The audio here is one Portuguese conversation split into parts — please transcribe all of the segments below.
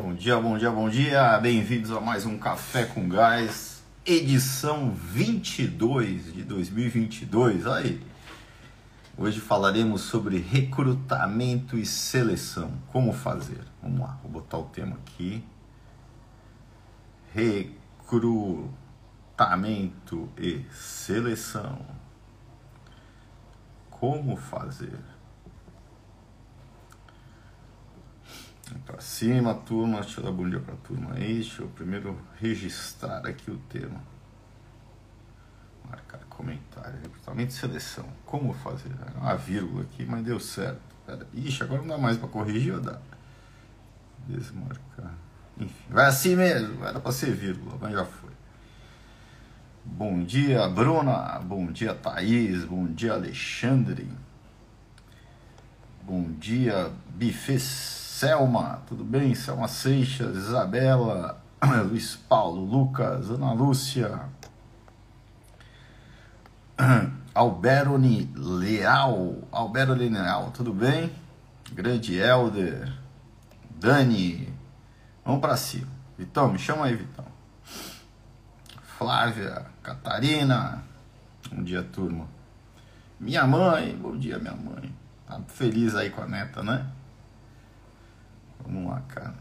Bom dia, bom dia, bom dia. Bem-vindos a mais um Café com Gás, edição 22 de 2022. Aí. Hoje falaremos sobre recrutamento e seleção. Como fazer? Vamos lá, vou botar o tema aqui. Recrutamento e seleção. Como fazer? Para cima, turma. Deixa eu dar bom dia para a turma aí. Deixa eu primeiro registrar aqui o tema. Marcar comentário. Recrutamento e seleção. Como fazer? Uma vírgula aqui, mas deu certo. Pera, ixi, agora não dá mais para corrigir ou dá? Desmarcar. Enfim, vai assim mesmo. Era para ser vírgula, mas já foi. Bom dia, Bruna. Bom dia, Thaís. Bom dia, Alexandre. Bom dia, Bifes. Selma, tudo bem? Selma Seixas, Isabela, Luiz Paulo, Lucas, Ana Lúcia, Alberoni Leal, Alberoni Leal, tudo bem? Grande Elder, Dani, vamos para cima. Vitão, me chama aí, Vitão. Flávia, Catarina, bom dia, turma. Minha mãe, bom dia, minha mãe. Tá feliz aí com a neta, né? Vamos lá, cara.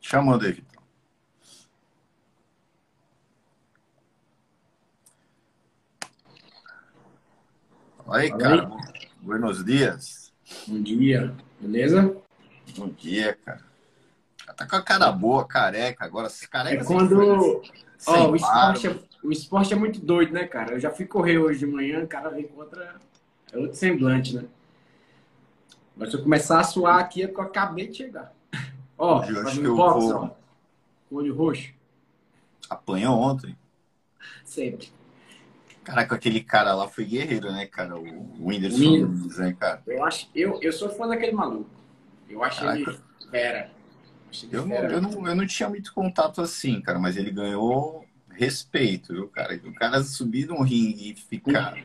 Chamando aí, Vitão. Aí, cara. Buenos dias. Bom dia. Beleza? Bom dia, cara. Tá com a cara boa, careca. Agora, careca é quando. Ó, o, esporte é, o esporte é muito doido, né, cara? Eu já fui correr hoje de manhã, o cara vem contra. É outro semblante, né? Mas se eu começar a suar aqui é porque eu acabei de chegar. Ó, eu acho que eu box, vou... ó. Olho roxo. Apanhou ontem? Sempre. Caraca, aquele cara lá foi guerreiro, né, cara? O Whindersson Nunes, né, cara? Eu, acho, eu, eu sou fã daquele maluco. Eu acho Caraca. ele fera. Eu, não, eu, não, eu não tinha muito contato assim, cara, mas ele ganhou respeito, viu, cara? O cara subir num ringue e ficar.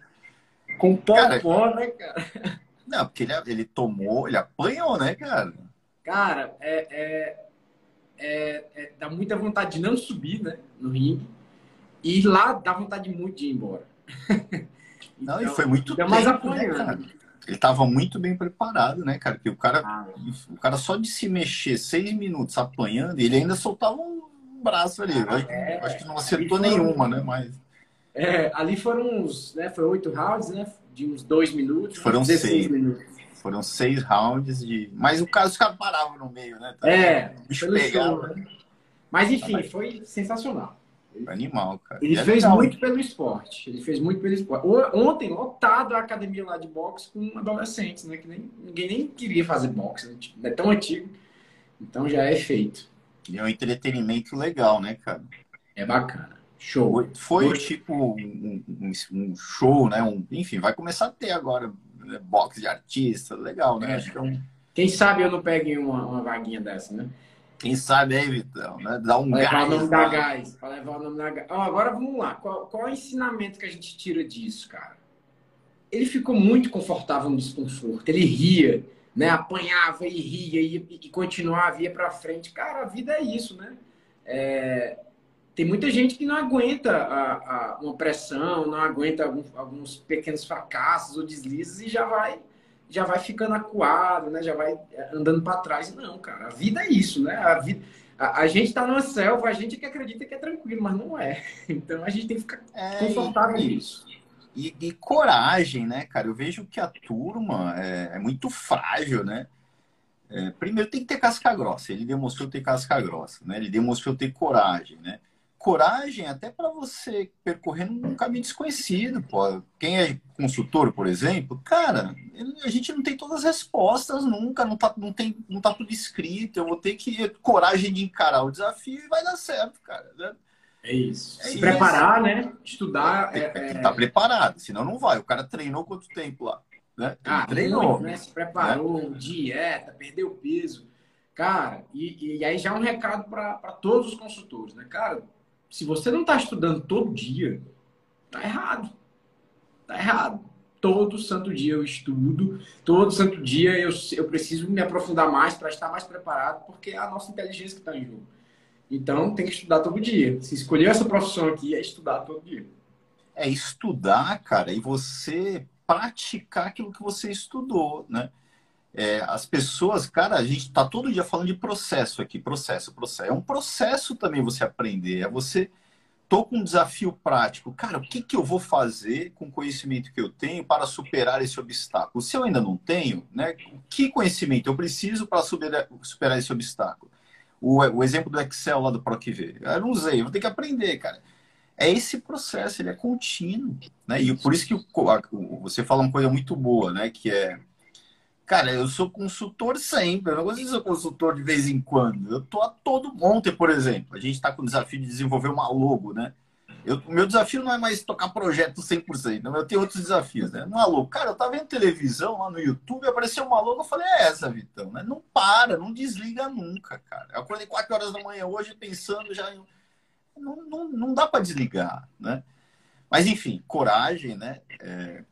Com pó, né, cara? Não, porque ele, ele tomou, ele apanhou, né, cara? Cara, é, é, é, é, dá muita vontade de não subir, né, no ringue. E lá dá vontade muito de ir embora. não, então, e foi muito tempo, mais né, cara? Ele tava muito bem preparado, né, cara? Porque o cara, ah, o cara só de se mexer seis minutos apanhando, ele ainda soltava um braço ali. Acho, é, acho, que não acertou nenhuma, né? Mas... É, ali foram uns, né? Foi oito rounds, né? de uns dois minutos. Foram seis. Minutos. Foram seis rounds de. Mas o caso os caras paravam no meio, né? Tá é, pelo show, né? Mas enfim, foi sensacional. Animal, cara. Ele é fez legal. muito pelo esporte. Ele fez muito pelo esporte. Ontem, lotado a academia lá de boxe com adolescentes, né? Que nem, ninguém nem queria fazer boxe, né? Tipo, é tão antigo. Então já é feito. E é um entretenimento legal, né, cara? É bacana. Show. Foi, foi tipo um, um, um, show, né? Um, enfim, vai começar a ter agora né? box de artista, legal, né? É. Acho que é um... Quem sabe eu não pegue uma, uma vaguinha dessa, né? Quem sabe aí, Vitão, né? Dá um pra gás. Levar o nome da gás. Pra levar o nome da gás. Oh, agora vamos lá. Qual, qual é o ensinamento que a gente tira disso, cara? Ele ficou muito confortável no desconforto. Ele ria, né? Apanhava e ria e, e continuava, ia pra frente. Cara, a vida é isso, né? É, tem muita gente que não aguenta a, a, uma pressão, não aguenta alguns, alguns pequenos fracassos ou deslizes e já vai já vai ficando acuado, né? Já vai é, andando para trás. Não, cara, a vida é isso, né? A vida a, a gente está numa selva, a gente que acredita que é tranquilo, mas não é. Então a gente tem que ficar é, confortável e, nisso. E, e, coragem, né, cara? Eu vejo que a turma é, é muito frágil, né? É, primeiro tem que ter casca grossa. Ele demonstrou ter casca grossa, né? Ele demonstrou ter coragem, né? Coragem até para você percorrer um caminho desconhecido. Pô. Quem é consultor, por exemplo, cara, a gente não tem todas as respostas nunca, não tá, não tem, não tá tudo escrito. Eu vou ter que ter coragem de encarar o desafio e vai dar certo, cara. Né? É isso. É Se isso. preparar, né? Estudar. É, que estar tá preparado, senão não vai. O cara treinou quanto tempo lá? Né? Ah, treinou. Muito, né? Se preparou, né? dieta, perdeu peso. Cara, e, e aí já é um recado para todos os consultores, né? Cara, se você não está estudando todo dia, tá errado. Tá errado. todo santo dia eu estudo, todo santo dia eu, eu preciso me aprofundar mais para estar mais preparado, porque é a nossa inteligência que está em jogo. Então, tem que estudar todo dia. Se escolher essa profissão aqui, é estudar todo dia. É estudar, cara, e você praticar aquilo que você estudou, né? É, as pessoas, cara, a gente está todo dia falando de processo aqui, processo, processo. É um processo também você aprender, é você tô com um desafio prático. Cara, o que, que eu vou fazer com o conhecimento que eu tenho para superar esse obstáculo? Se eu ainda não tenho, né, que conhecimento eu preciso para superar, esse obstáculo? O, o, exemplo do Excel lá do PROCV. Eu não usei, vou ter que aprender, cara. É esse processo, ele é contínuo. Né? E por isso que o, você fala uma coisa muito boa, né? Que é Cara, eu sou consultor sempre. Eu não gosto de ser consultor de vez em quando. Eu tô a todo ontem, por exemplo. A gente está com o desafio de desenvolver uma logo, né? O meu desafio não é mais tocar projeto 100%. Não, eu tenho outros desafios, né? Uma logo. Cara, eu tava vendo televisão lá no YouTube, apareceu uma logo, eu falei, é essa, Vitão, né? Não para, não desliga nunca, cara. Eu acordei 4 horas da manhã hoje pensando já em... Não, não, não dá para desligar, né? Mas, enfim, coragem, né? É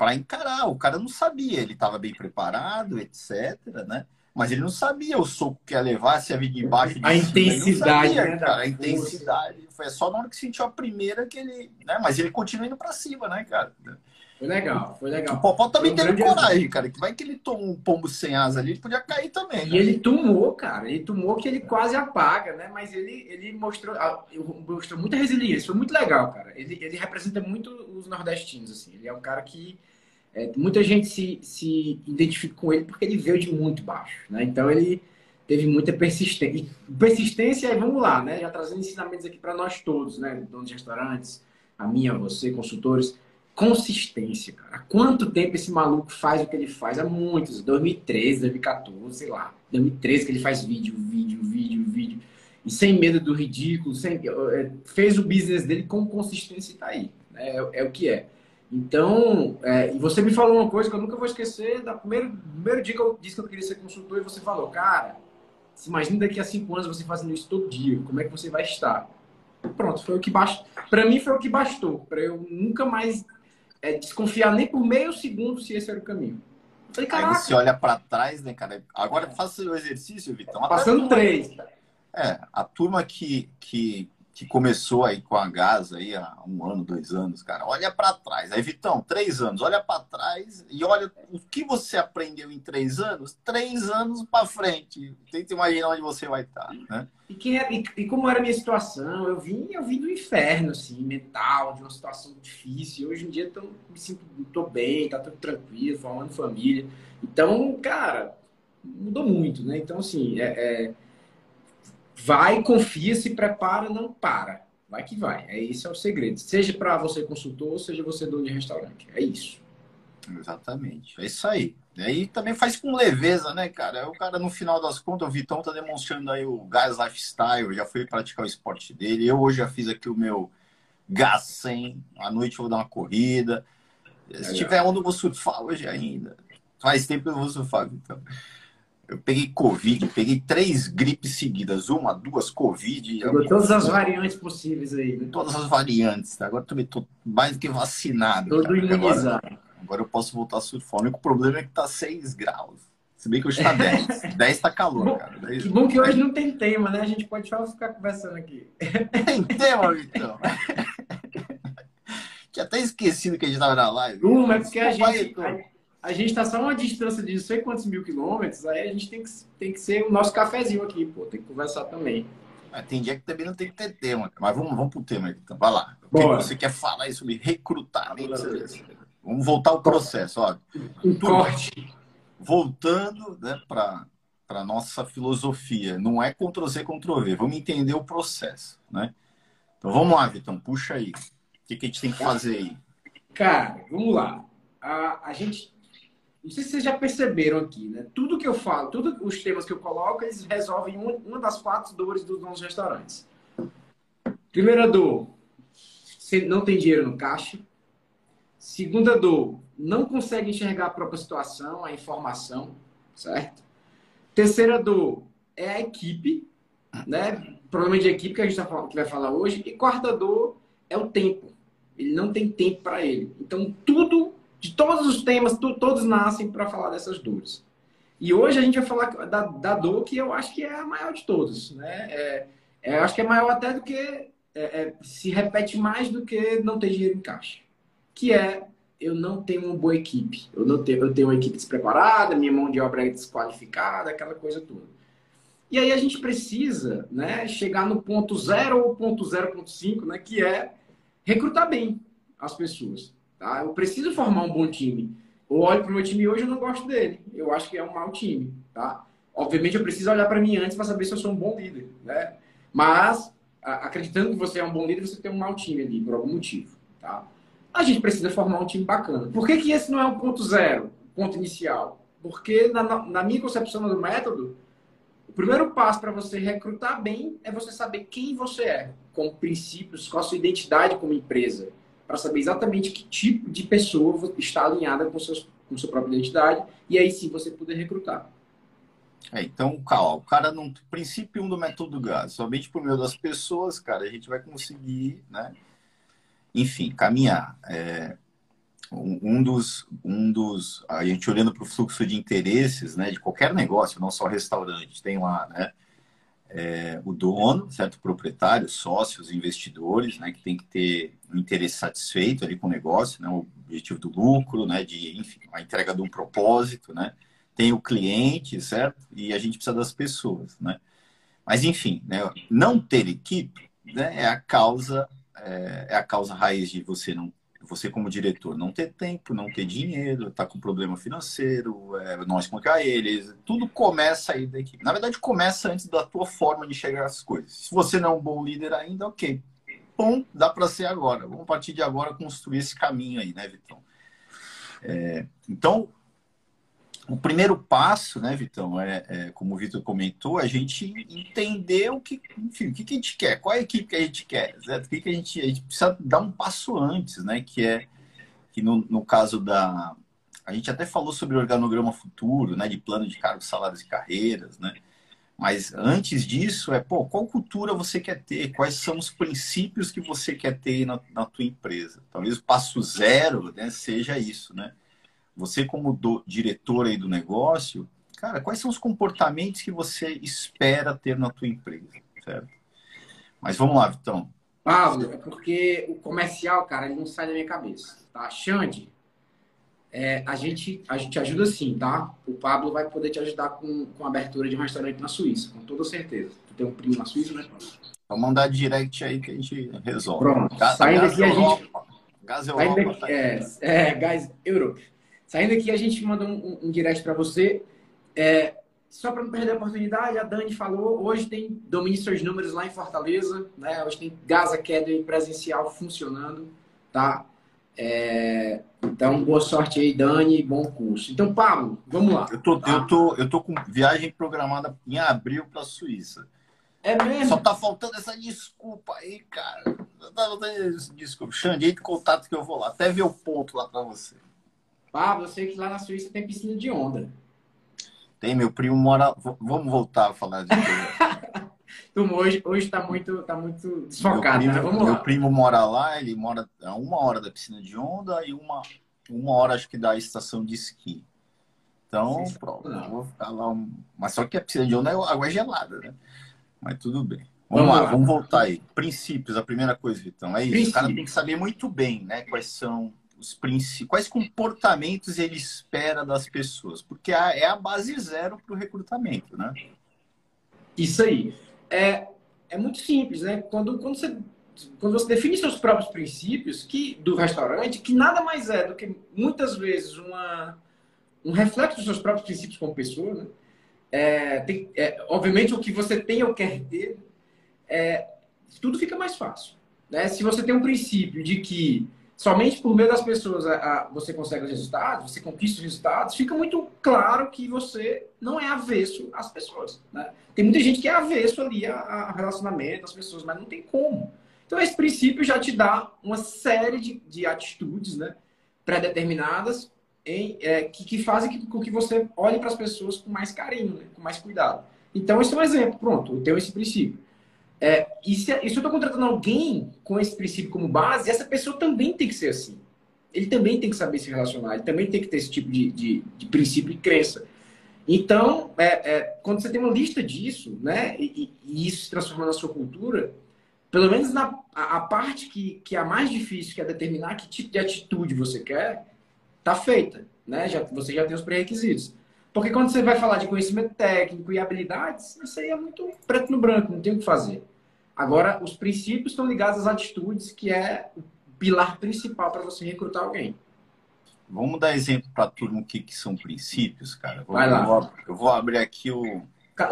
para encarar. O cara não sabia, ele estava bem preparado, etc, né? Mas ele não sabia o soco que ia levar, se ia vir de baixo de A cima. intensidade, sabia, né, cara, a intensidade. Foi só na hora que sentiu a primeira que ele, né? Mas ele continua indo para cima, né, cara? Foi legal, foi legal. O Popó também teve coragem, exemplo. cara. Que vai que ele tomou um pombo sem asa ali, ele podia cair também. Né? E ele tomou, cara. Ele tomou que ele quase apaga, né? Mas ele, ele mostrou, mostrou muita resiliência. Foi muito legal, cara. Ele, ele representa muito os nordestinos, assim. Ele é um cara que é, muita gente se, se identifica com ele porque ele veio de muito baixo, né? Então ele teve muita persistência. Persistência, vamos lá, né? Já trazendo ensinamentos aqui para nós todos, né? Donos de restaurantes, a minha, você, consultores. Consistência, cara. Há quanto tempo esse maluco faz o que ele faz? Há muitos. 2013, 2014, sei lá. 2013 que ele faz vídeo, vídeo, vídeo, vídeo. E sem medo do ridículo, sem, fez o business dele com consistência e tá aí. Né? É, é o que é. Então, é, e você me falou uma coisa que eu nunca vou esquecer, da primeiro, primeiro dia que eu disse que eu queria ser consultor, e você falou, cara, se imagina daqui a cinco anos você fazendo isso todo dia, como é que você vai estar? Pronto, foi o que bastou. Para mim foi o que bastou, para eu nunca mais é, desconfiar nem por meio segundo se esse era o caminho. falei, Aí você olha para trás, né, cara? Agora faça o exercício, Vitão. Passando três. É, a turma que, que que começou aí com a Gás aí há um ano, dois anos, cara. Olha para trás. Aí, Vitão, três anos. Olha para trás e olha o que você aprendeu em três anos, três anos para frente. Tenta imaginar onde você vai estar, né? E, que, é, e, e, como era a minha situação? Eu vim, eu vim do inferno, assim, mental, de uma situação difícil. Hoje em dia tô, me sinto, tô bem, tá tudo tranquilo, formando família. Então, cara, mudou muito, né? Então, assim, é, é Vai, confia, se prepara, não para. Vai que vai. É esse é o segredo. Seja para você consultor, seja você dono de restaurante. É isso. Exatamente. É isso aí. E aí também faz com leveza, né, cara? O cara, no final das contas, o Vitão tá demonstrando aí o gás lifestyle, já foi praticar o esporte dele. Eu hoje já fiz aqui o meu gás 100. À noite eu vou dar uma corrida. Se tiver onda, eu vou surfar hoje ainda. Faz tempo que eu vou surfar, então. Eu peguei Covid, peguei três gripes seguidas, uma, duas Covid. Pegou todas as variantes possíveis aí, né? Todas as variantes. Agora também estou mais do que vacinado. Todo imunizado. Agora, agora, eu posso voltar a surfar. O único problema é que tá 6 graus. Se bem que hoje tá 10. 10 tá calor, cara. 10... Que bom que hoje não tem tema, né? A gente pode só ficar conversando aqui. Tem tema, Vitão. Tinha até esquecido que a gente tava na live. Uma, é porque a gente, a gente está só uma distância de não sei quantos mil quilômetros, aí a gente tem que, tem que ser o nosso cafezinho aqui, pô, tem que conversar também. Mas tem dia que também não tem que ter tema, mas vamos, vamos pro tema então, vai lá. O que você quer falar aí sobre recrutamento? Vamos voltar ao processo, ó. Um corte. Voltando né, para a nossa filosofia, não é Ctrl-C, Ctrl-V, vamos entender o processo, né? Então vamos lá, Vitão, puxa aí. O que, que a gente tem que fazer aí? Cara, vamos lá. A, a gente não sei se vocês já perceberam aqui, né? Tudo que eu falo, todos os temas que eu coloco, eles resolvem uma, uma das quatro dores dos nossos restaurantes. Primeira dor, você não tem dinheiro no caixa. Segunda dor, não consegue enxergar a própria situação, a informação, certo? Terceira dor é a equipe, né? Problema de equipe que a gente tá que vai falar hoje. E quarta dor é o tempo. Ele não tem tempo para ele. Então, tudo De todos os temas, todos nascem para falar dessas dores. E hoje a gente vai falar da, da dor que eu acho que é a maior de todos. Né? É, é, acho que é maior até do que. É, é, se repete mais do que não ter dinheiro em caixa. Que é eu não tenho uma boa equipe. Eu não tenho, eu tenho uma equipe despreparada, minha mão de obra é desqualificada, aquela coisa toda. E aí a gente precisa né, chegar no ponto zero ou ponto 0.5, né, que é recrutar bem as pessoas. Tá? Eu preciso formar um bom time. Eu olho para o meu time hoje e não gosto dele. Eu acho que é um mau time. Tá? Obviamente eu preciso olhar para mim antes para saber se eu sou um bom líder. Né? Mas, acreditando que você é um bom líder, você tem um mau time ali, por algum motivo. Tá? A gente precisa formar um time bacana. Por que, que esse não é o ponto zero, ponto inicial? Porque, na, na minha concepção do método, o primeiro passo para você recrutar bem é você saber quem você é, com princípios, com a sua identidade como empresa, para saber exatamente que tipo de pessoa está alinhada com, seus, com sua própria identidade e aí sim você poder recrutar. É, então, calma, o cara não. Princípio 1 um do método GAS, somente por meio das pessoas, cara, a gente vai conseguir, né? Enfim, caminhar. É, um dos, um dos, a gente olhando para o fluxo de interesses, né, de qualquer negócio, não só restaurante, tem lá, né, é, o dono, certo, proprietário, sócios, investidores, né, que tem que ter um interesse satisfeito ali com o negócio, né, o objetivo do lucro, né, de, enfim, a entrega de um propósito, né, tem o cliente, certo, e a gente precisa das pessoas, né, mas enfim, né, não ter equipe, né, é a causa é, é a causa raiz de você não você como diretor não ter tempo, não ter dinheiro, tá com problema financeiro, é, não explicar eles, tudo começa aí da equipe. Na verdade, começa antes da tua forma de chegar às coisas. Se você não é um bom líder ainda, ok. Bom, dá para ser agora. Vamos partir de agora construir esse caminho aí, né, Vitão? É, então, o primeiro passo, né, Vitão, é, é, como o Vitor comentou, a gente entender o que, enfim, o que, que a gente quer, qual é a equipe que a gente quer, certo? O que, que a gente, a gente precisa dar um passo antes, né? Que é que no, no caso da. A gente até falou sobre organograma futuro, né? De plano de cargos, salários e carreiras, né? Mas antes disso, é, pô, qual cultura você quer ter? Quais são os princípios que você quer ter na, na tua empresa? Talvez o passo zero né, seja isso, né? Você como do, diretor aí do negócio, cara, quais são os comportamentos que você espera ter na tua empresa, certo? Mas vamos lá, Vitão. Pablo, é porque o comercial, cara, ele não sai da minha cabeça, tá? Xande, é, a, gente, a gente ajuda sim, tá? O Pablo vai poder te ajudar com, com a abertura de um restaurante na Suíça, com toda certeza. Tu tem um primo na Suíça, né, Pablo? Vamos mandar direct aí que a gente resolve. Pronto. Saindo aqui a gente... Gás Europa. Tá é, é, Gás Europe. Saindo aqui, a gente manda um, um direct para você. É, só para não perder a oportunidade, a Dani falou, hoje tem domínio seus números lá em Fortaleza, né? Hoje tem Gaza Academy presencial funcionando, tá? É, então, boa sorte aí, Dani, bom curso. Então, Pablo, vamos lá. Eu tô, tá? eu tô, eu tô com viagem programada em abril para a Suíça. É mesmo? Só tá faltando essa desculpa aí, cara. Tá desculpa. Xandei de contato que eu vou lá. Até ver o ponto lá para você. Pablo, eu sei que lá na Suíça tem piscina de onda. Tem, meu primo mora. Vamos voltar a falar de hoje, hoje tá muito, tá muito desfocado, meu primo, né? Meu primo mora lá, ele mora a uma hora da piscina de onda e uma, uma hora, acho que, da estação de esqui. Então, pronto, vou ficar lá. Um... Mas só que a piscina de onda é água é gelada, né? Mas tudo bem. Vamos, vamos lá, lá, vamos voltar aí. Princípios, a primeira coisa, Vitão. É isso. Princípios. O cara tem que saber muito bem, né? Quais são os quais comportamentos ele espera das pessoas, porque é a base zero para o recrutamento, né? Isso aí. É, é muito simples, né? Quando, quando, você, quando você define seus próprios princípios que, do restaurante, que nada mais é do que muitas vezes uma, um reflexo dos seus próprios princípios como pessoa, né? É, tem, é, obviamente, o que você tem ou quer ter, é, tudo fica mais fácil. Né? Se você tem um princípio de que somente por meio das pessoas a, a, você consegue os resultados, você conquista os resultados, fica muito claro que você não é avesso às pessoas. Né? Tem muita gente que é avesso ali a, a relacionamento, às pessoas, mas não tem como. Então, esse princípio já te dá uma série de, de atitudes né, pré-determinadas em, é, que, que, fazem com que você olhe para as pessoas com mais carinho, né, com mais cuidado. Então, esse é um exemplo. Pronto, eu tenho esse princípio. É, e, se, e se eu estou contratando alguém com esse princípio como base, essa pessoa também tem que ser assim. ele também tem que saber se relacionar, ele também tem que ter esse tipo de, de, de princípio e crença. Então, é, é, quando você tem uma lista disso, né, e, e, isso se transforma na sua cultura, pelo menos na a, a, parte que, que é a mais difícil, que é determinar que tipo de atitude você quer, tá feita, né? Já, você já tem os pré-requisitos. Porque quando você vai falar de conhecimento técnico e habilidades, isso aí é muito preto no branco, não tem o que fazer. Agora, os princípios estão ligados às atitudes, que é o pilar principal para você recrutar alguém. Vamos dar exemplo para a turma o que, que são princípios, cara. Vou, Vai lá. Eu vou, eu vou abrir aqui o.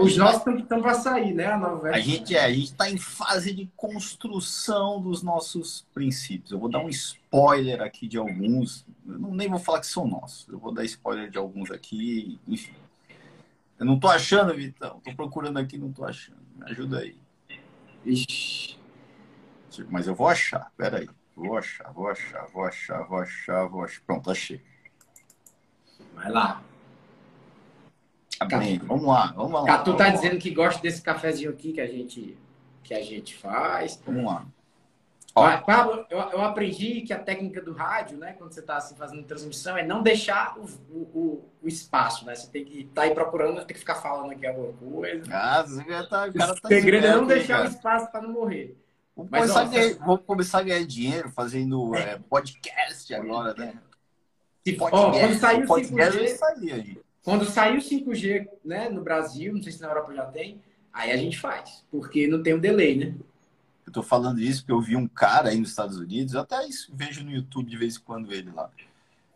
Os nossos estão para sair, né? A, nova a gente é, a gente está em fase de construção dos nossos princípios. Eu vou dar um spoiler aqui de alguns. Eu não, nem vou falar que são nossos. Eu vou dar spoiler de alguns aqui, enfim. Eu não tô achando, Vitão. Tô procurando aqui, não tô achando. Me ajuda aí. Ixi. Mas eu vou achar. Pera aí. Vou achar, vou achar, vou achar, vou achar, vou achar. Pronto, achei. Vai lá. Bem, vamos lá, vamos lá. Catu tá vamos dizendo lá. que gosta desse cafezinho aqui que a gente, que a gente faz. Vamos lá. Ó. Pablo, eu, eu, aprendi que a técnica do rádio, né, quando você está assim, fazendo transmissão, é não deixar o, o, o, espaço, né? Você tem que estar tá aí procurando, tem que ficar falando aqui alguma coisa. Ah, você tá, o cara tá o segredo é não deixar o espaço para não morrer. Vamos, Mas, começar ó, ganhar, vamos começar a ganhar dinheiro fazendo é. É, podcast agora, né? Se, podcast, ó, quando saiu o 5G, sair, quando saiu o 5G né, no Brasil, não sei se na Europa já tem, aí a gente faz, porque não tem um delay, né? Eu tô falando isso porque eu vi um cara aí nos Estados Unidos, eu até vejo no YouTube de vez em quando ele lá.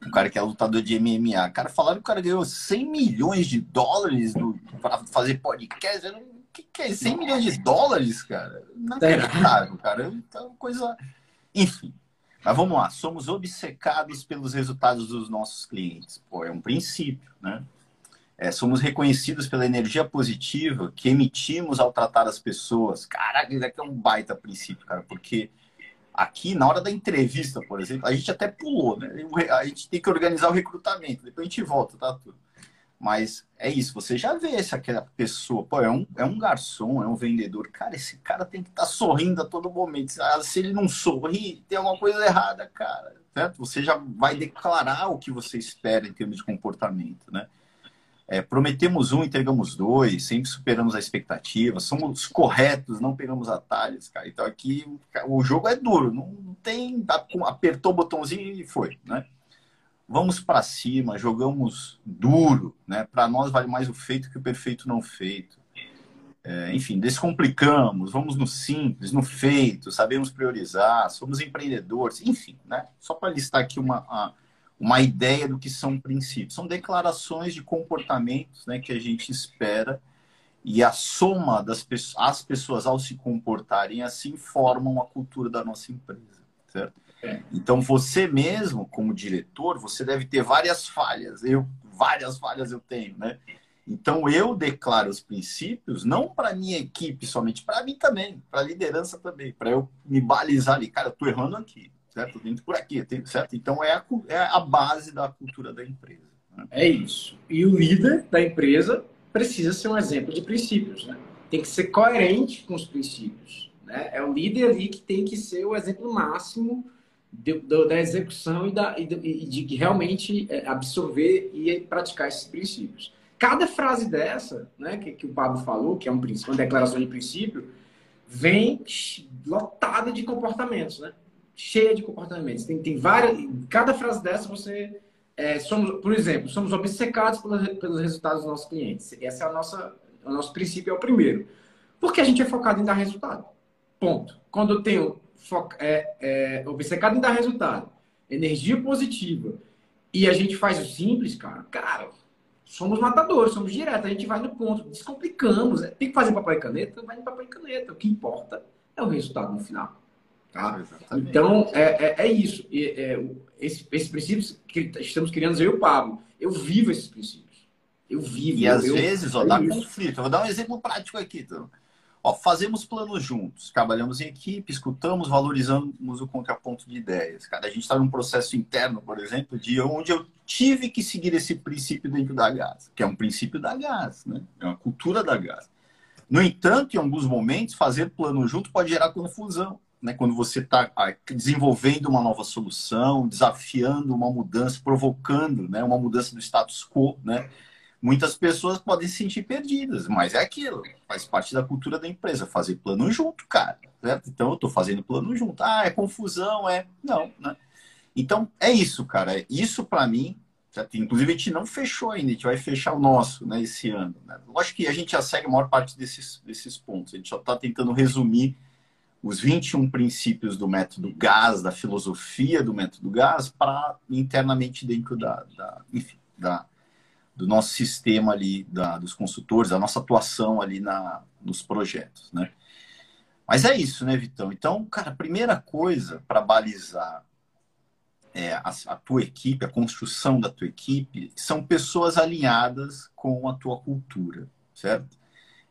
Um cara que é lutador de MMA. Cara, falaram que o cara ganhou 100 milhões de dólares para fazer podcast. Não que, que é 100 milhões de dólares, cara? Não acreditável, cara. Então, coisa. Enfim. Mas vamos lá. Somos obcecados pelos resultados dos nossos clientes. Pô, é um princípio, né? É, somos reconhecidos pela energia positiva que emitimos ao tratar as pessoas. Caraca, isso aqui é um baita princípio, cara, porque aqui, na hora da entrevista, por exemplo, a gente até pulou, né? A gente tem que organizar o recrutamento, depois a gente volta, tá tudo. Mas é isso, você já vê se aquela pessoa, pô, é um, é um garçom, é um vendedor. Cara, esse cara tem que estar tá sorrindo a todo momento. Ah, se ele não sorri, tem alguma coisa errada, cara. Certo? Você já vai declarar o que você espera em termos de comportamento, né? É, prometemos um, entregamos dois, sempre superamos a expectativa, somos corretos, não pegamos atalhos, cara. Então aqui o jogo é duro, não tem. Apertou o botãozinho e foi, né? vamos para cima, jogamos duro, né? Para nós vale mais o feito que o perfeito não feito. É, enfim, descomplicamos, vamos no simples, no feito, sabemos priorizar, somos empreendedores, enfim, né? Só para listar aqui uma, uma ideia do que são princípios. São declarações de comportamentos né, que a gente espera e a soma das pessoas, as pessoas ao se comportarem assim formam a cultura da nossa empresa, certo? Então, você mesmo, como diretor, você deve ter várias falhas. Eu, várias falhas eu tenho, né? Então, eu declaro os princípios, não para minha equipe somente, para mim também, para a liderança também, para eu me balizar ali. Cara, eu estou errando aqui, certo? Dentro por aqui, certo? Então, é a, é a base da cultura da empresa. Né? É isso. E o líder da empresa precisa ser um exemplo de princípios, né? Tem que ser coerente com os princípios. Né? É o líder ali que tem que ser o exemplo máximo de, de, da execução e, da, e de, e de realmente é, absorver e praticar esses princípios. Cada frase dessa, né, que, que o Pablo falou, que é um princípio, uma declaração de princípio, vem lotada de comportamentos, né? Cheia de comportamentos. Tem, tem várias. Cada frase dessa você. É, somos, por exemplo, somos obcecados pelos, pelos resultados dos nossos clientes. Esse é a nossa, o nosso princípio, é o primeiro. Porque a gente é focado em dar resultado. Ponto. Quando eu tenho foca, é, é, obcecado em dar resultado, energia positiva, e a gente faz o simples, cara, cara, somos matadores, somos diretos, a gente vai no ponto, descomplicamos. Tem que fazer papel e caneta, vai no papel e caneta. O que importa é o resultado no final. Tá? Então, é, é, é isso. É, esse, esses princípios que estamos criando, eu e o Pablo, eu vivo esses princípios. Eu vivo. E eu, às eu, vezes, ó, dá conflito. Eu vou dar um exemplo prático aqui. Então. Ó, fazemos planos juntos, trabalhamos em equipe, escutamos, valorizamos o contraponto de ideias. Cara, a gente está num processo interno, por exemplo, de onde eu tive que seguir esse princípio dentro da GAS, que é um princípio da GAS, né? É uma cultura da GAS. No entanto, em alguns momentos, fazer plano junto pode gerar confusão, né, quando você está ah, desenvolvendo uma nova solução, desafiando uma mudança, provocando né, uma mudança do status quo, né, muitas pessoas podem se sentir perdidas, mas é aquilo, faz parte da cultura da empresa, fazer plano junto, cara. Certo? Então eu estou fazendo plano junto. Ah, é confusão, é. Não, né? Então é isso, cara. Isso para mim, certo? inclusive a gente não fechou ainda, a gente vai fechar o nosso né, esse ano. Né? Lógico que a gente já segue a maior parte desses, desses pontos, a gente só está tentando resumir os 21 princípios do método GAS, da filosofia do método GAS, para internamente dentro da, da, enfim, da, do nosso sistema ali, da, dos consultores, da nossa atuação ali na, nos projetos, né? Mas é isso, né, Vitão? Então, cara, a primeira coisa para balizar é, a, a, tua equipe, a construção da tua equipe, são pessoas alinhadas com a tua cultura, certo?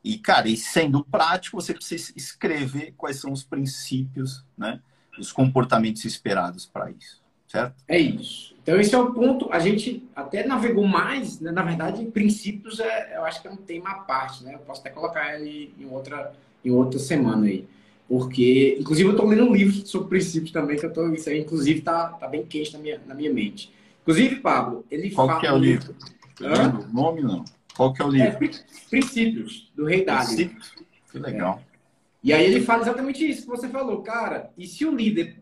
E, cara, e sendo prático, você precisa escrever quais são os princípios, né? Os comportamentos esperados para isso, certo? É isso. Então, esse é o ponto. A gente até navegou mais, né? na verdade, princípios, é, eu acho que é um tema à parte, né? Eu posso até colocar ele em outra, em outra semana aí. Porque, inclusive, eu estou lendo um livro sobre princípios também, que eu tô, isso aí, inclusive, está tá bem quente na minha, na minha mente. Inclusive, Pablo, ele Qual fala. Qual que é o livro? livro? Nome não. Qual que é o livro? É, Princípios, do Rei Dário. Que legal. É. E aí ele fala exatamente isso que você falou, cara. E se o líder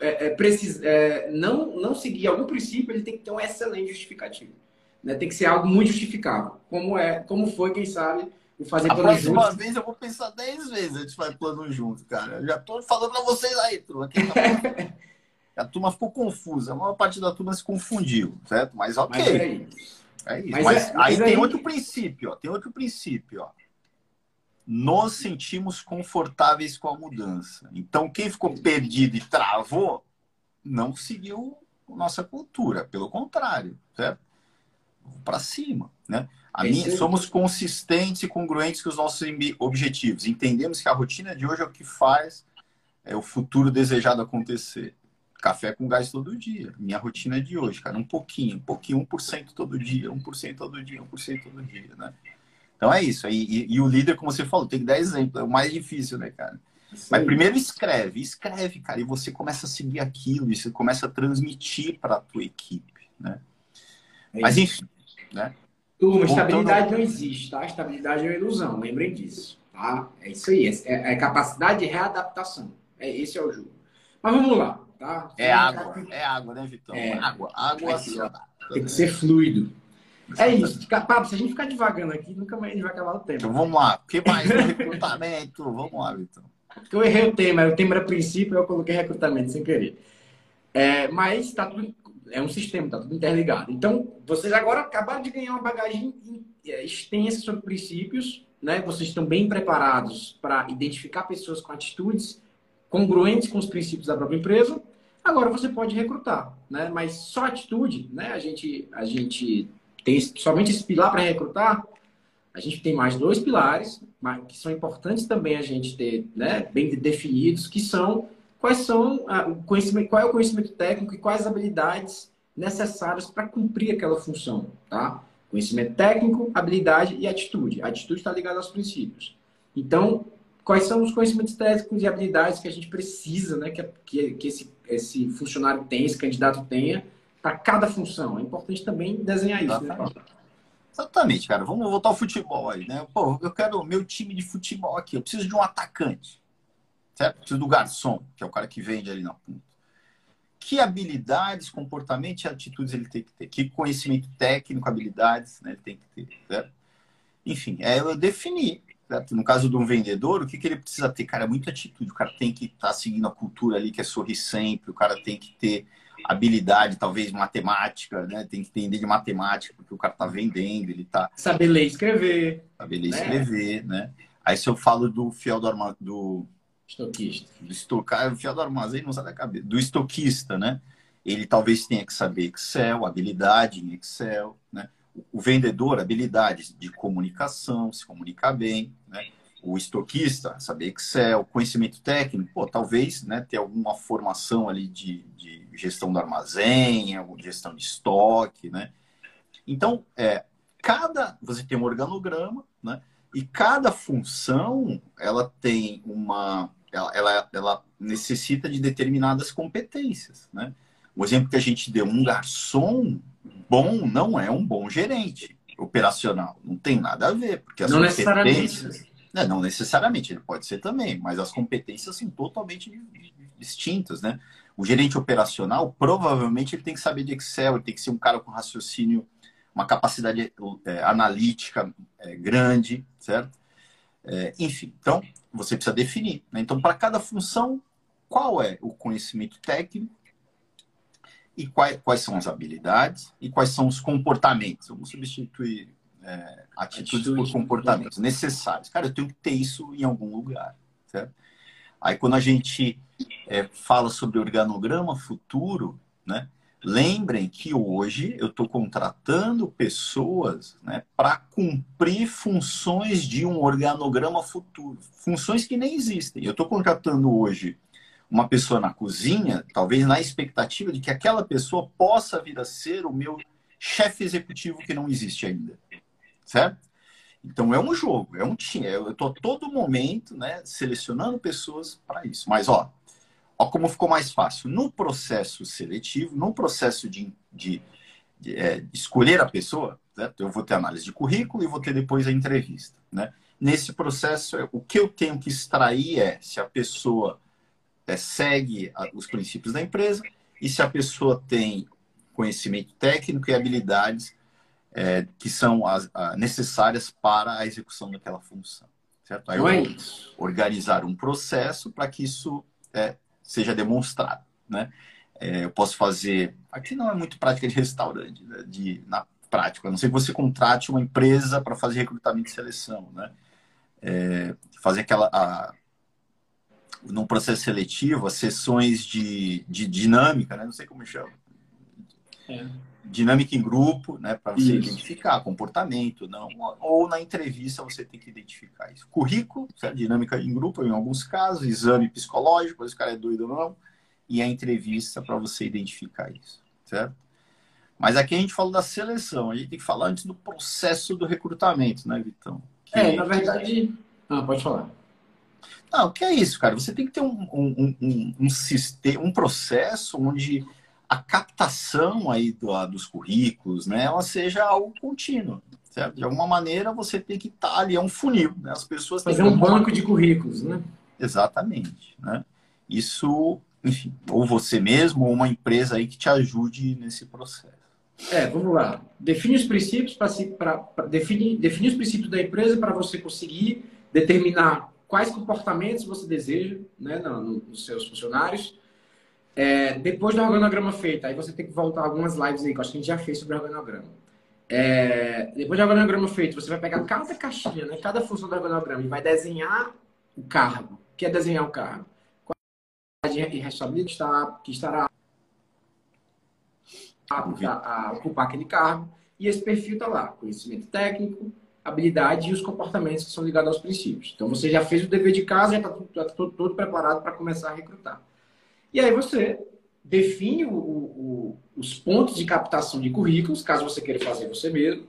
é, é, precisa, é, não, não seguir algum princípio, ele tem que ter um excelente justificativo. Né? Tem que ser algo muito justificável. Como, é, como foi, quem sabe, o fazer a plano junto. A próxima vez eu vou pensar 10 vezes antes de fazer plano junto, cara. Eu já tô falando para vocês aí, turma. Tá a turma ficou confusa. A maior parte da turma se confundiu, certo? Mas ok. Mas é isso. Mas, mas, é, mas aí, aí, tem outro princípio, ó. Tem outro princípio, ó. Nos sentimos confortáveis com a mudança. Então, quem ficou perdido e travou, não seguiu nossa cultura. Pelo contrário, certo? Para cima, né? A minha, somos consistentes e congruentes com os nossos objetivos. Entendemos que a rotina de hoje é o que faz é, o futuro desejado acontecer café com gás todo dia. Minha rotina é de hoje, cara, um pouquinho, um pouquinho, 1% todo dia, 1% todo dia, 1% todo dia, né? Então é isso. E, e, e, o líder, como você falou, tem que dar exemplo, é o mais difícil, né, cara? Sim. Mas primeiro escreve, escreve, cara, e você começa a seguir aquilo, e você começa a transmitir para a tua equipe, né? É Mas enfim, né? Turma, estabilidade não existe, tá? Estabilidade é uma ilusão, lembrem disso, tá? É isso aí, é, é capacidade de readaptação. É, esse é o jogo. Mas vamos lá. Tá? É água, é água, né, Vitão? É. Água, água assim, Tem que ser fluido. É isso. Pablo, se a gente ficar devagando aqui, nunca mais a gente vai acabar o tempo. Então vamos lá. O que mais? recrutamento. Vamos lá, Vitão. Porque eu errei o tema. O tema era princípio eu coloquei recrutamento sem querer. É, mas tá tudo, é um sistema, tá tudo interligado. Então, vocês agora acabaram de ganhar uma bagagem é, extensa sobre princípios, né? Vocês estão bem preparados para identificar pessoas com atitudes congruentes com os princípios da própria empresa, agora você pode recrutar, né? Mas só atitude, né? A gente, a gente tem somente esse pilar para recrutar. A gente tem mais dois pilares que são importantes também a gente ter, né? Bem definidos, que são quais são o conhecimento, qual é o conhecimento técnico e quais habilidades necessárias para cumprir aquela função, tá? Conhecimento técnico, habilidade e atitude. A atitude está ligada aos princípios. Então, quais são os conhecimentos técnicos e habilidades que a gente precisa, né, que, que, que esse, esse funcionário tenha, esse candidato tenha, para cada função. É importante também desenhar isso, Exatamente. né? Exatamente, cara. Vamos voltar ao futebol aí, né? Pô, eu quero o meu time de futebol aqui. Eu preciso de um atacante, certo? Eu preciso do garçom, que é o cara que vende ali na ponta. Que habilidades, comportamento e atitudes ele tem que ter? Que conhecimento técnico, habilidades né, ele tem que ter, certo? Enfim, é eu definir no caso de um vendedor, o que, que ele precisa ter? Cara, muita atitude. O cara tem que estar tá seguindo a cultura ali, que é sorrir sempre. O cara tem que ter habilidade, talvez matemática, né? Tem que entender de matemática, porque o cara tá vendendo, ele tá... Saber ler e escrever. Saber ler e né? escrever, né? Aí se eu falo do fiel do armazém, do... Estoquista. Do estocar, o fiel do armazém não sai da cabeça. Do estoquista, né? Ele talvez tenha que saber Excel, habilidade em Excel, né? O vendedor, habilidades de comunicação, se comunicar bem, né? O estoquista, saber Excel, conhecimento técnico, pô, talvez né, ter alguma formação ali de, de gestão do armazém, gestão de estoque, né? Então, é, cada, você tem um organograma, né? E cada função, ela tem uma, ela, ela, ela necessita de determinadas competências, né? O exemplo que a gente deu, um garçom bom não é um bom gerente operacional. Não tem nada a ver, porque as não competências... Necessariamente. Né, não necessariamente, ele pode ser também, mas as competências são totalmente distintas, né? O gerente operacional, provavelmente, ele tem que saber de Excel, ele tem que ser um cara com raciocínio, uma capacidade é, analítica é, grande, certo? É, enfim, então, você precisa definir. Né? Então, para cada função, qual é o conhecimento técnico e quais, quais são as habilidades e quais são os comportamentos. Vamos substituir é, atitudes Atitude, por comportamentos necessários. Cara, eu tenho que ter isso em algum lugar, certo? Aí quando a gente é, fala sobre organograma futuro, né? Lembrem que hoje eu estou contratando pessoas né, para cumprir funções de um organograma futuro, funções que nem existem. Eu estou contratando hoje uma pessoa na cozinha, talvez na expectativa de que aquela pessoa possa vir a ser o meu chefe executivo que não existe ainda, certo? Então é um jogo, é um time. Eu estou todo momento, né, selecionando pessoas para isso. Mas ó, ó como ficou mais fácil no processo seletivo, no processo de, de, de é, escolher a pessoa. Certo? Eu vou ter análise de currículo e vou ter depois a entrevista, né? Nesse processo, o que eu tenho que extrair é se a pessoa é, segue os princípios da empresa e se a pessoa tem conhecimento técnico e habilidades é, que são as, a, necessárias para a execução daquela função. Certo? Aí eu organizar um processo para que isso é, seja demonstrado. Né? É, eu posso fazer. Aqui não é muito prática de restaurante, né? de, na prática, a não ser que você contrate uma empresa para fazer recrutamento e seleção. Né? É, fazer aquela. A, num processo seletivo, as sessões de, de dinâmica, né? não sei como chama. É. Dinâmica em grupo, né? Para você isso. identificar comportamento, não. Ou na entrevista você tem que identificar isso. Currículo, certo? dinâmica em grupo, em alguns casos, exame psicológico, se o cara é doido ou não, e a entrevista para você identificar isso, certo? Mas aqui a gente fala da seleção, a gente tem que falar antes do processo do recrutamento, né, Vitão? Que... É, na verdade. Ah, pode falar. Não, o que é isso, cara? Você tem que ter um, um, um, um, sistema, um processo onde a captação aí do, dos currículos, né, ela seja algo contínuo, certo? De alguma maneira você tem que estar tá ali, é um funil, né? As pessoas Fazer um banco de currículos, né? Exatamente, né? Isso, enfim, ou você mesmo ou uma empresa aí que te ajude nesse processo. É, vamos lá. Define os princípios para definir, definir os princípios da empresa para você conseguir determinar quais comportamentos você deseja né, nos seus funcionários. É, depois do organograma feito, aí você tem que voltar algumas lives aí, que eu acho que a gente já fez sobre organograma. É, depois do organograma feito, você vai pegar cada caixinha, né, cada função do organograma e vai desenhar o cargo. O que é desenhar o cargo? Qual a responsabilidade que estará, que estará a, a, a ocupar aquele cargo. E esse perfil está lá: conhecimento técnico, habilidade e os comportamentos que são ligados aos princípios. Então você já fez o dever de casa, já está tá todo, todo, preparado para começar a recrutar. E aí você define o, o, os pontos de captação de currículos, caso você queira fazer você mesmo,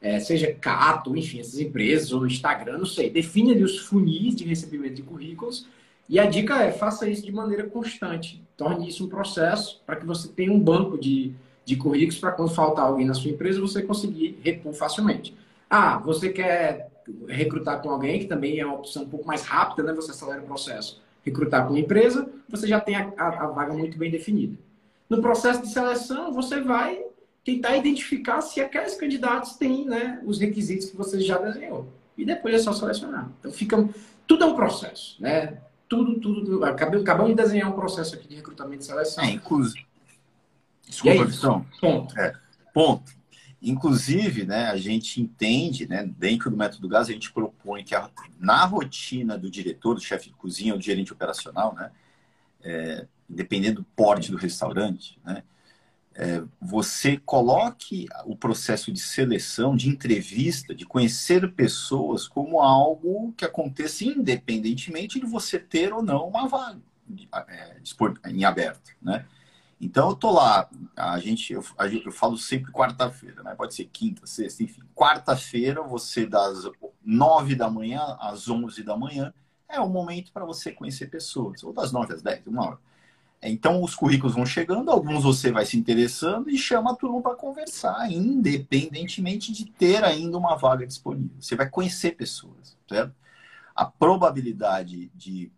é, seja Cato, enfim, essas empresas, ou Instagram, não sei. Define ali os funis de recebimento de currículos. E a dica é, faça isso de maneira constante. Torne isso um processo para que você tenha um banco de, de currículos para quando faltar alguém na sua empresa, você conseguir repor facilmente. Ah, você quer recrutar com alguém, que também é uma opção um pouco mais rápida, né? Você acelera o processo. Recrutar com uma empresa, você já tem a, a, a vaga muito bem definida. No processo de seleção, você vai tentar identificar se aqueles candidatos têm né, os requisitos que você já desenhou. E depois é só selecionar. Então fica. Tudo é um processo, né? Tudo, tudo, tudo. Acabamos de desenhar um processo aqui de recrutamento e seleção. É, inclusive. Desculpa, é Ponto. É, ponto. Inclusive, né, a gente entende, né, dentro do método GAS, a gente propõe que a, na rotina do diretor, do chefe de cozinha ou do gerente operacional, né, é, dependendo do porte do restaurante, né, é, você coloque o processo de seleção, de entrevista, de conhecer pessoas como algo que aconteça independentemente de você ter ou não uma vaga é, em aberto, né? Então eu tô lá, a gente, eu, eu falo sempre quarta-feira, né? Pode ser quinta, sexta, enfim. Quarta-feira, você das nove da manhã às onze da manhã, é um momento para você conhecer pessoas, ou das 9 às 10, uma hora. Então, os currículos vão chegando, alguns você vai se interessando e chama a turma para conversar, independentemente de ter ainda uma vaga disponível. Você vai conhecer pessoas, certo? A probabilidade de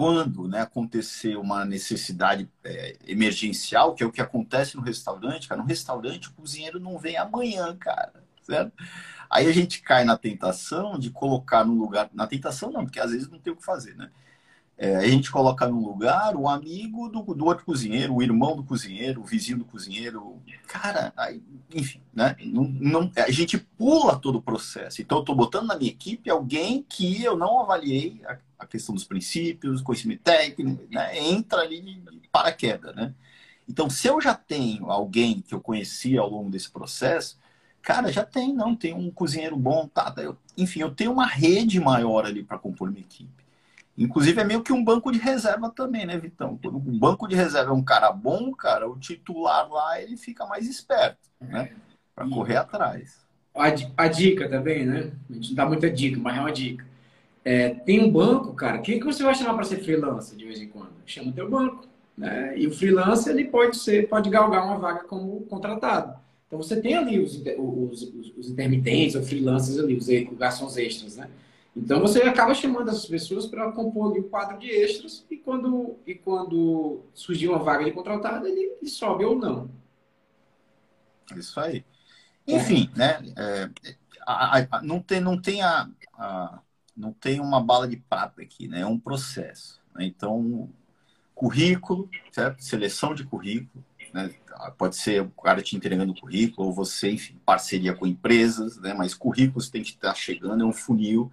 quando né, acontecer uma necessidade é, emergencial, que é o que acontece no restaurante, cara, no restaurante o cozinheiro não vem amanhã, cara, certo? Aí a gente cai na tentação de colocar no lugar, na tentação não, porque às vezes não tem o que fazer, né? É, a gente coloca no lugar o amigo do, do outro cozinheiro, o irmão do cozinheiro, o vizinho do cozinheiro. Cara, aí, enfim, né? Não, não, a gente pula todo o processo. Então, eu estou botando na minha equipe alguém que eu não avaliei a, a questão dos princípios, conhecimento técnico, né? entra ali de paraquedas, né? Então, se eu já tenho alguém que eu conheci ao longo desse processo, cara, já tem, não, tem um cozinheiro bom, tá, tá eu, enfim, eu tenho uma rede maior ali para compor minha equipe. Inclusive, é meio que um banco de reserva também, né, Vitão? Quando um banco de reserva é um cara bom, cara, o titular lá ele fica mais esperto, né? Para correr atrás. A, a, dica também, né? A gente não dá muita dica, mas é uma dica. É, tem um banco, cara, quem que você vai chamar para ser freelancer de vez em quando? Chama teu banco. Né? E o freelancer ele pode ser, pode galgar uma vaga como contratado. Então você tem ali os, os, os, os intermitentes, ou freelancers ali, os, os garçons extras, né? Então você acaba chamando essas pessoas para compor ali o quadro de extras e quando, e quando surgir uma vaga de contratado, ele, ele sobe ou não. Isso aí. Enfim, é. né? É, a, a, não tem, não tem a, a, não tem uma bala de prata aqui, né? É um processo. Né? Então, currículo, certo? Seleção de currículo, né? Pode ser o cara te entregando currículo ou você, enfim, parceria com empresas, né? Mas currículos tem que estar chegando, é um funil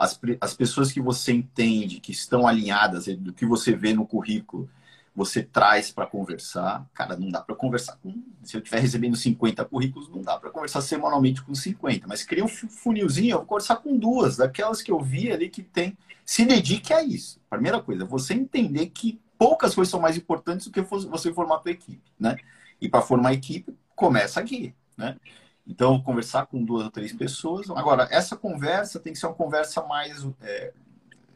as, as pessoas que você entende, que estão alinhadas do que você vê no currículo, você traz para conversar. Cara, não dá para conversar com. Se eu estiver recebendo 50 currículos, não dá para conversar semanalmente com 50. Mas cria um funilzinho, eu vou conversar com duas, daquelas que eu vi ali que tem. Se dedique a isso. Primeira coisa, você entender que poucas coisas são mais importantes do que você formar a tua equipe, né? E para formar a equipe, começa aqui, né? Então, conversar com duas ou três pessoas. Agora, essa conversa tem que ser uma conversa mais é,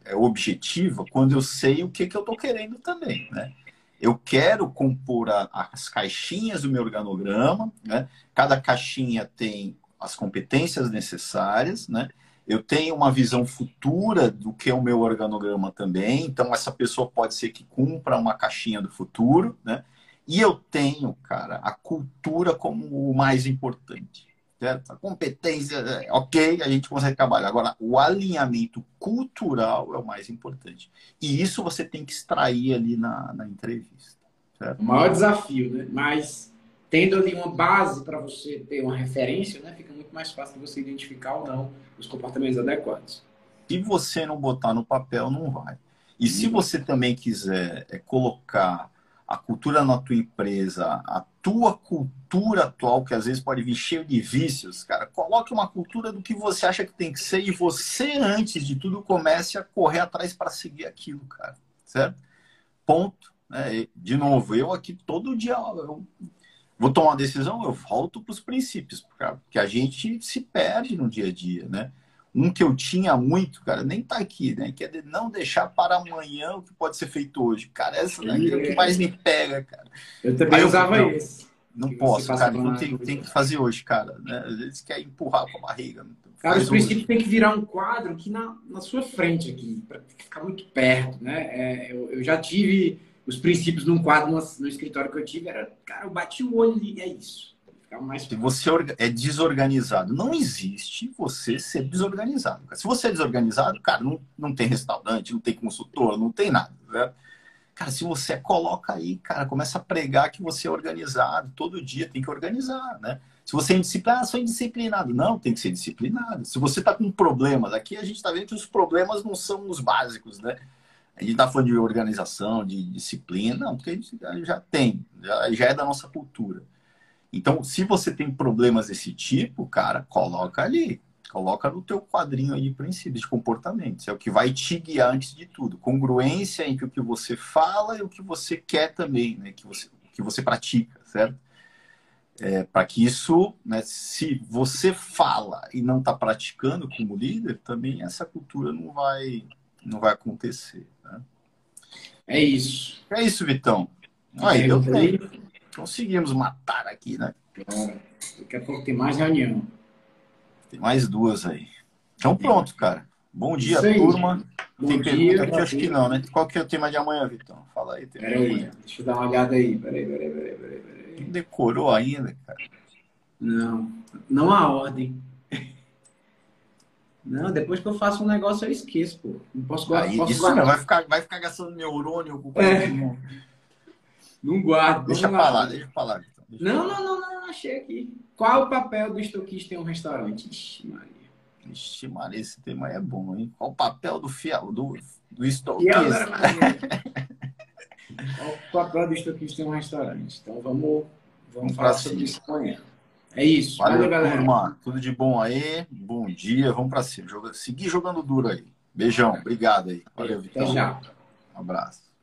é objetiva quando eu sei o que, que eu estou querendo também, né? Eu quero compor a, as caixinhas do meu organograma, né? Cada caixinha tem as competências necessárias, né? Eu tenho uma visão futura do que é o meu organograma também, então essa pessoa pode ser que cumpra uma caixinha do futuro, né? E eu tenho, cara, a cultura como o mais importante. Certo? A competência, é, ok, a gente consegue trabalhar. Agora, o alinhamento cultural é o mais importante. E isso você tem que extrair ali na, na entrevista. Certo? O maior desafio, né? Mas tendo ali uma base para você ter uma referência, né? Fica muito mais fácil de você identificar ou não os comportamentos adequados. Se você não botar no papel, não vai. E se uhum. você também quiser é, colocar a cultura na tua empresa, a tua cultura atual, que às vezes pode vir cheio de vícios, cara, coloque uma cultura do que você acha que tem que ser e você, antes de tudo, comece a correr atrás para seguir aquilo, cara. Certo? Ponto. É, de novo, eu aqui todo dia eu vou tomar uma decisão, eu volto para os princípios, porque a gente se perde no dia a dia, né? Um que eu tinha muito, cara, nem tá aqui, né? Que é de não deixar para amanhã o que pode ser feito hoje. Cara, essa né, é o que mais me pega, cara. Eu também Aí usava eu, esse. Não posso, cara. Não tem, tem que fazer hoje, cara. Né? Às vezes quer empurrar com a barriga. Cara, os princípios tem que virar um quadro aqui na, na sua frente, aqui, para ficar muito perto, né? É, eu, eu já tive os princípios num quadro no, no escritório que eu tive, era, cara, eu bati o olho e é isso. Se você é desorganizado, não existe você ser desorganizado. Se você é desorganizado, cara, não, não tem restaurante, não tem consultor, não tem nada. Né? Cara, se você coloca aí, cara, começa a pregar que você é organizado, todo dia tem que organizar, né? Se você é indisciplinado, ah, sou indisciplinado. Não, tem que ser disciplinado. Se você está com problemas, aqui a gente está vendo que os problemas não são os básicos, né? A gente está falando de organização, de disciplina, não, porque a gente já tem, já, já é da nossa cultura. Então, se você tem problemas desse tipo, cara, coloca ali. Coloca no teu quadrinho aí de princípios de comportamentos. É o que vai te guiar antes de tudo. Congruência entre o que você fala e o que você quer também, né? Que você, que você pratica, certo? É, para que isso, né, se você fala e não está praticando como líder, também essa cultura não vai, não vai acontecer. Né? É isso. É isso, Vitão. Aí, deu tempo. Conseguimos matar aqui, né? Daqui a pouco tem mais reunião. Tem mais duas aí. Então pronto, cara. Bom dia, turma. Bom tem dia, pergunta aqui? Acho que não, né? Qual que é o tema de amanhã, Vitão? Fala aí. Peraí, deixa eu dar uma olhada aí. Peraí, peraí, peraí, peraí. peraí. Não decorou ainda, cara? Não, não há ordem. Não, depois que eu faço um negócio eu esqueço, pô. Não posso guardar. Aí, posso isso guardar. não, vai ficar, vai ficar gastando neurônio com coisa é. Não. Guardo. Deixa pra lá, deixa pra lá. Então. Deixa não, não, não, não, achei aqui. Qual o papel do estoquista em um restaurante? Ixi, Maria. Ixi, Maria, esse tema aí é bom, hein? Qual o papel do fiel, do, do estoquista? Qual o papel do estoquista em um restaurante? Então vamos, vamos falar sobre isso amanhã. É isso. Valeu, Valeu galera. Turma. Tudo de bom aí. Bom dia. Vamos para cima. Joga... Seguir jogando duro aí. Beijão. Obrigado aí. Valeu, já. Um abraço.